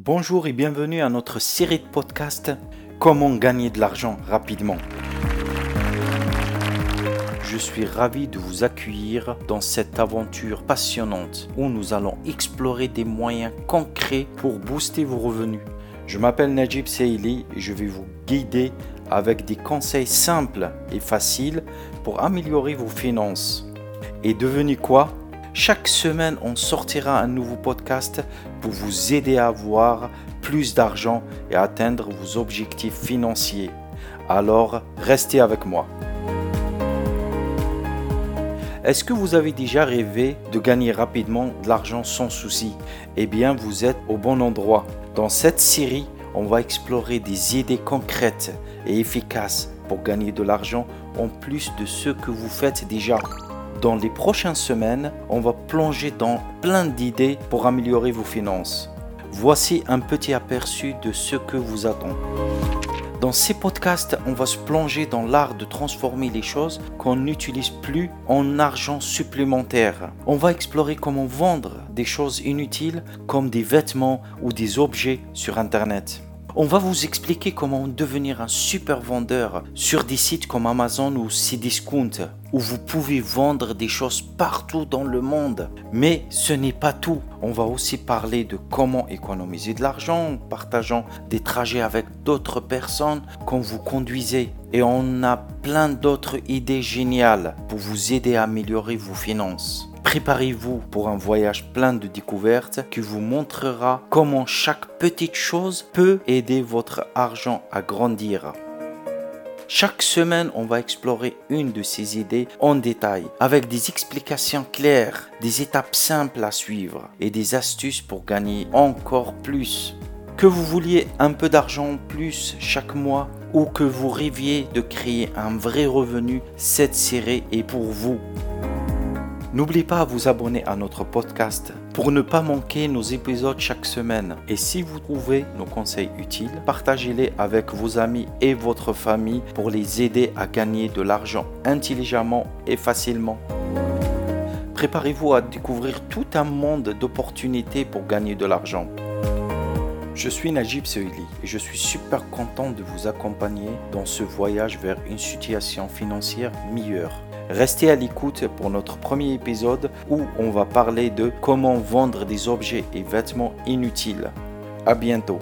Bonjour et bienvenue à notre série de podcasts Comment gagner de l'argent rapidement. Je suis ravi de vous accueillir dans cette aventure passionnante où nous allons explorer des moyens concrets pour booster vos revenus. Je m'appelle Najib Seili et je vais vous guider avec des conseils simples et faciles pour améliorer vos finances. Et devenez quoi? Chaque semaine, on sortira un nouveau podcast pour vous aider à avoir plus d'argent et à atteindre vos objectifs financiers. Alors, restez avec moi. Est-ce que vous avez déjà rêvé de gagner rapidement de l'argent sans souci? Eh bien, vous êtes au bon endroit. Dans cette série, on va explorer des idées concrètes et efficaces pour gagner de l'argent en plus de ce que vous faites déjà. Dans les prochaines semaines, on va plonger dans plein d'idées pour améliorer vos finances. Voici un petit aperçu de ce que vous attend. Dans ces podcasts, on va se plonger dans l'art de transformer les choses qu'on n'utilise plus en argent supplémentaire. On va explorer comment vendre des choses inutiles comme des vêtements ou des objets sur Internet. On va vous expliquer comment devenir un super vendeur sur des sites comme Amazon ou Cdiscount, où vous pouvez vendre des choses partout dans le monde. Mais ce n'est pas tout. On va aussi parler de comment économiser de l'argent en partageant des trajets avec d'autres personnes quand vous conduisez. Et on a plein d'autres idées géniales pour vous aider à améliorer vos finances. Préparez-vous pour un voyage plein de découvertes qui vous montrera comment chaque petite chose peut aider votre argent à grandir. Chaque semaine, on va explorer une de ces idées en détail, avec des explications claires, des étapes simples à suivre et des astuces pour gagner encore plus. Que vous vouliez un peu d'argent en plus chaque mois ou que vous rêviez de créer un vrai revenu, cette série est pour vous. N'oubliez pas à vous abonner à notre podcast pour ne pas manquer nos épisodes chaque semaine. Et si vous trouvez nos conseils utiles, partagez-les avec vos amis et votre famille pour les aider à gagner de l'argent intelligemment et facilement. Préparez-vous à découvrir tout un monde d'opportunités pour gagner de l'argent. Je suis Najib Seili et je suis super content de vous accompagner dans ce voyage vers une situation financière meilleure. Restez à l'écoute pour notre premier épisode où on va parler de comment vendre des objets et vêtements inutiles. À bientôt.